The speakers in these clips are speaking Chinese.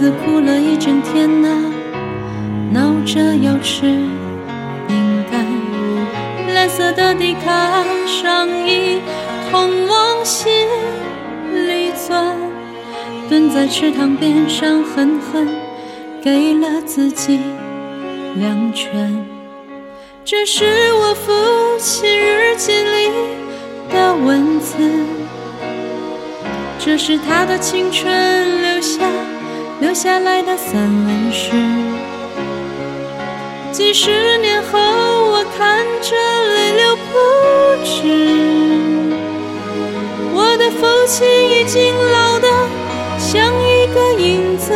子哭了一整天呐、闹着要吃饼干。蓝色的迪卡上衣，痛往心里钻，蹲在池塘边上，狠狠给了自己两拳。这是我父亲日记里的文字，这是他的青春下来的散文诗。几十年后，我看着泪流不止。我的父亲已经老得像一个影子。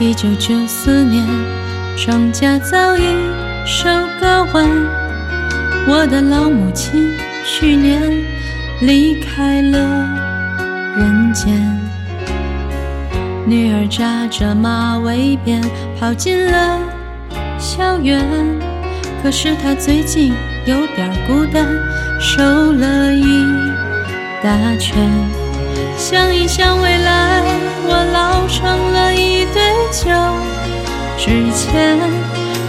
一九九四年，庄稼早已收割完。我的老母亲去年离开了人间。女儿扎着马尾辫跑进了校园，可是她最近有点孤单，瘦了一大圈。想一想未来，我老成了一堆旧纸钱。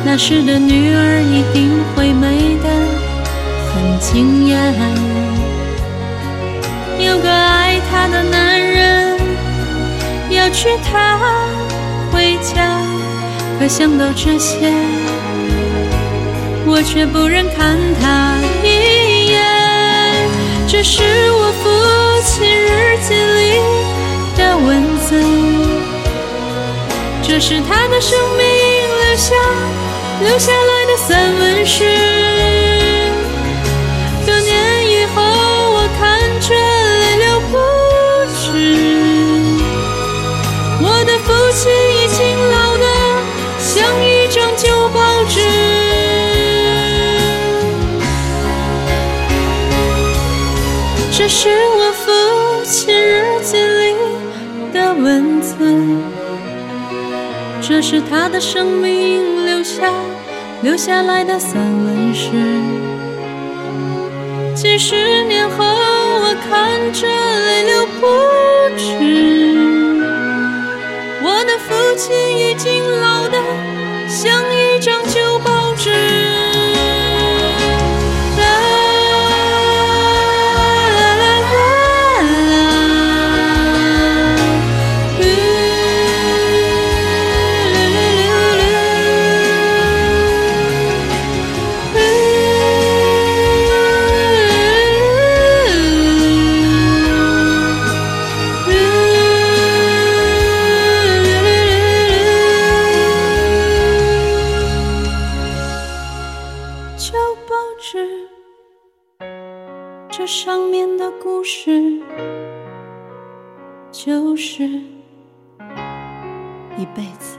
那时的女儿一定会美要娶她回家，可想到这些，我却不忍看她一眼。这是我父亲日记里的文字，这是他的生命留下留下来的散文诗。是我父亲日记里的文字，这是他的生命留下留下来的散文诗。几十年后，我看着泪流不这上面的故事，就是一辈子。